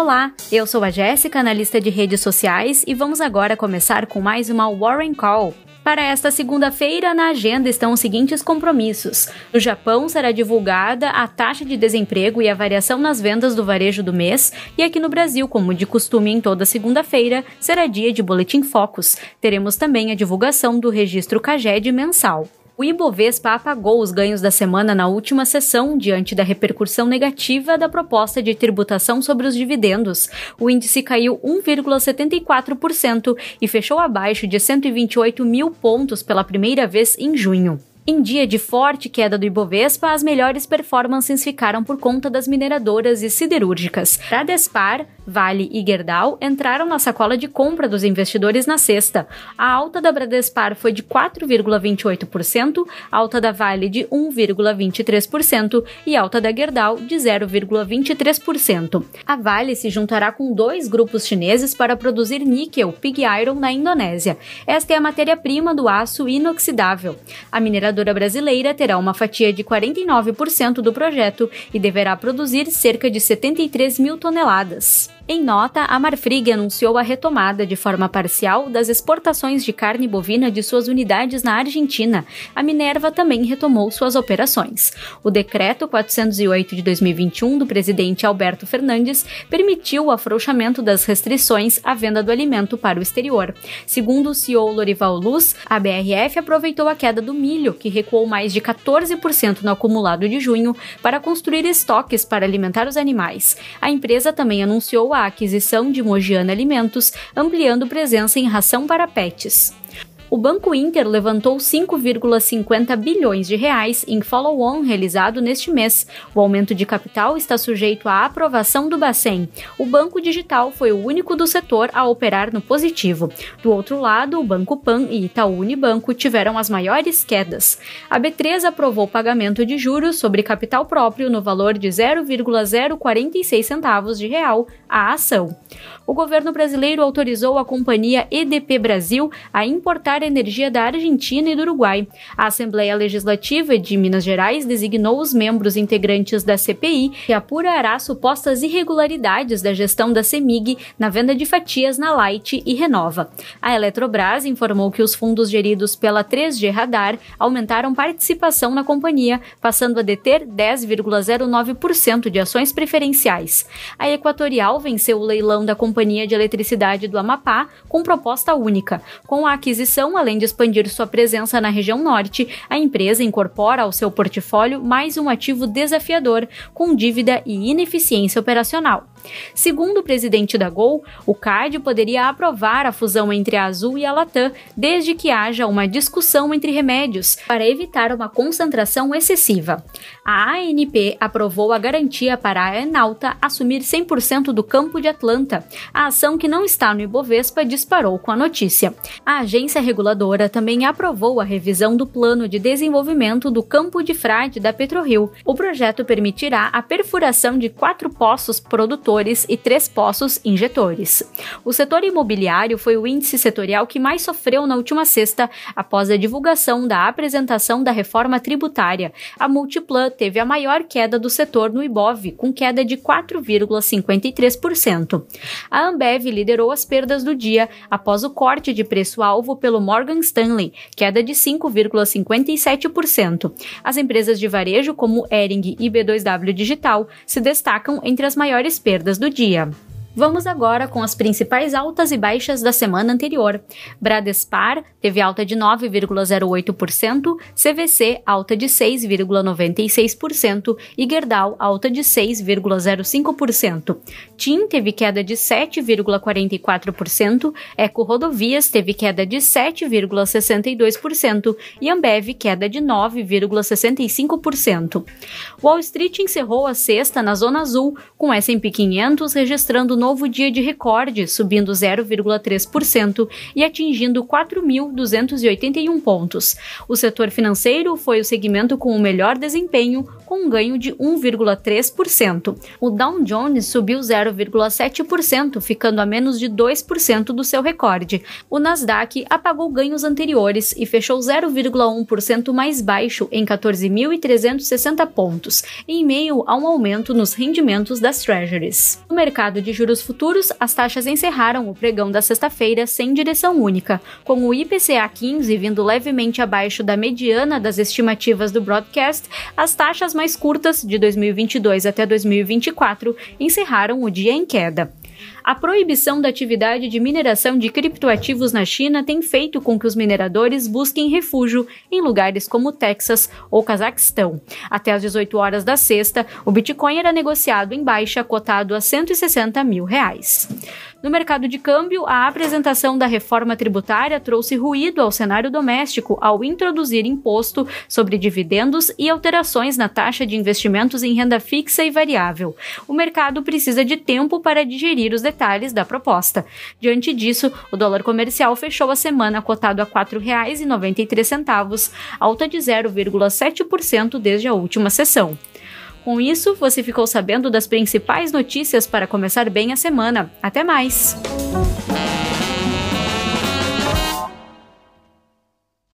Olá, eu sou a Jéssica, analista de redes sociais, e vamos agora começar com mais uma Warren Call. Para esta segunda-feira, na agenda estão os seguintes compromissos. No Japão será divulgada a taxa de desemprego e a variação nas vendas do varejo do mês, e aqui no Brasil, como de costume em toda segunda-feira, será dia de Boletim Focus. Teremos também a divulgação do registro CAGED mensal. O Ibovespa apagou os ganhos da semana na última sessão diante da repercussão negativa da proposta de tributação sobre os dividendos. O índice caiu 1,74% e fechou abaixo de 128 mil pontos pela primeira vez em junho. Em dia de forte queda do Ibovespa, as melhores performances ficaram por conta das mineradoras e siderúrgicas. Bradespar, Vale e Gerdau entraram na sacola de compra dos investidores na sexta. A alta da Bradespar foi de 4,28%, alta da Vale de 1,23% e alta da Gerdau de 0,23%. A Vale se juntará com dois grupos chineses para produzir níquel pig iron na Indonésia. Esta é a matéria-prima do aço inoxidável. A mineradora mineradora brasileira terá uma fatia de 49% do projeto e deverá produzir cerca de 73 mil toneladas. Em nota, a Marfrig anunciou a retomada de forma parcial das exportações de carne bovina de suas unidades na Argentina. A Minerva também retomou suas operações. O decreto 408 de 2021 do presidente Alberto Fernandes permitiu o afrouxamento das restrições à venda do alimento para o exterior. Segundo o CEO Lorival Luz, a BRF aproveitou a queda do milho, que recuou mais de 14% no acumulado de junho, para construir estoques para alimentar os animais. A empresa também anunciou a a aquisição de Mogiana Alimentos, ampliando presença em ração para pets o Banco Inter levantou 5,50 bilhões de reais em follow-on realizado neste mês. O aumento de capital está sujeito à aprovação do Bacen. O Banco Digital foi o único do setor a operar no positivo. Do outro lado, o Banco Pan e Itaú Unibanco tiveram as maiores quedas. A B3 aprovou pagamento de juros sobre capital próprio no valor de 0,046 centavos de real à ação. O governo brasileiro autorizou a companhia EDP Brasil a importar energia da Argentina e do Uruguai. A Assembleia Legislativa de Minas Gerais designou os membros integrantes da CPI que apurará supostas irregularidades da gestão da CEMIG na venda de fatias na Light e Renova. A Eletrobras informou que os fundos geridos pela 3G Radar aumentaram participação na companhia, passando a deter 10,09% de ações preferenciais. A Equatorial venceu o leilão da Companhia de Eletricidade do Amapá com proposta única. Com a aquisição além de expandir sua presença na região norte, a empresa incorpora ao seu portfólio mais um ativo desafiador, com dívida e ineficiência operacional. Segundo o presidente da Gol, o CAD poderia aprovar a fusão entre a Azul e a Latam, desde que haja uma discussão entre remédios, para evitar uma concentração excessiva. A ANP aprovou a garantia para a Enalta assumir 100% do campo de Atlanta. A ação que não está no Ibovespa disparou com a notícia. A agência reguladora também aprovou a revisão do plano de desenvolvimento do campo de frade da PetroRio. O projeto permitirá a perfuração de quatro poços produtores e três poços injetores. O setor imobiliário foi o índice setorial que mais sofreu na última sexta, após a divulgação da apresentação da reforma tributária. A Multiplan teve a maior queda do setor no Ibov, com queda de 4,53%. A Ambev liderou as perdas do dia após o corte de preço-alvo pelo Morgan Stanley, queda de 5,57%. As empresas de varejo, como Ering e B2W Digital, se destacam entre as maiores perdas do dia. Vamos agora com as principais altas e baixas da semana anterior. Bradespar teve alta de 9,08%, CVC alta de 6,96% e Gerdau alta de 6,05%. TIM teve queda de 7,44%, Eco Rodovias teve queda de 7,62% e Ambev queda de 9,65%. Wall Street encerrou a sexta na zona azul, com S&P 500 registrando novo novo dia de recorde, subindo 0,3% e atingindo 4.281 pontos. O setor financeiro foi o segmento com o melhor desempenho, com um ganho de 1,3%. O Dow Jones subiu 0,7%, ficando a menos de 2% do seu recorde. O Nasdaq apagou ganhos anteriores e fechou 0,1% mais baixo em 14.360 pontos, em meio a um aumento nos rendimentos das treasuries. No mercado de juros futuros, as taxas encerraram o pregão da sexta-feira sem direção única, com o IPCA 15 vindo levemente abaixo da mediana das estimativas do broadcast, as taxas mais curtas, de 2022 até 2024, encerraram o dia em queda. A proibição da atividade de mineração de criptoativos na China tem feito com que os mineradores busquem refúgio em lugares como Texas ou Cazaquistão. Até às 18 horas da sexta, o Bitcoin era negociado em baixa, cotado a 160 mil reais. No mercado de câmbio, a apresentação da reforma tributária trouxe ruído ao cenário doméstico ao introduzir imposto sobre dividendos e alterações na taxa de investimentos em renda fixa e variável. O mercado precisa de tempo para digerir os detalhes da proposta. Diante disso, o dólar comercial fechou a semana cotado a R$ 4,93, alta de 0,7% desde a última sessão. Com isso, você ficou sabendo das principais notícias para começar bem a semana. Até mais!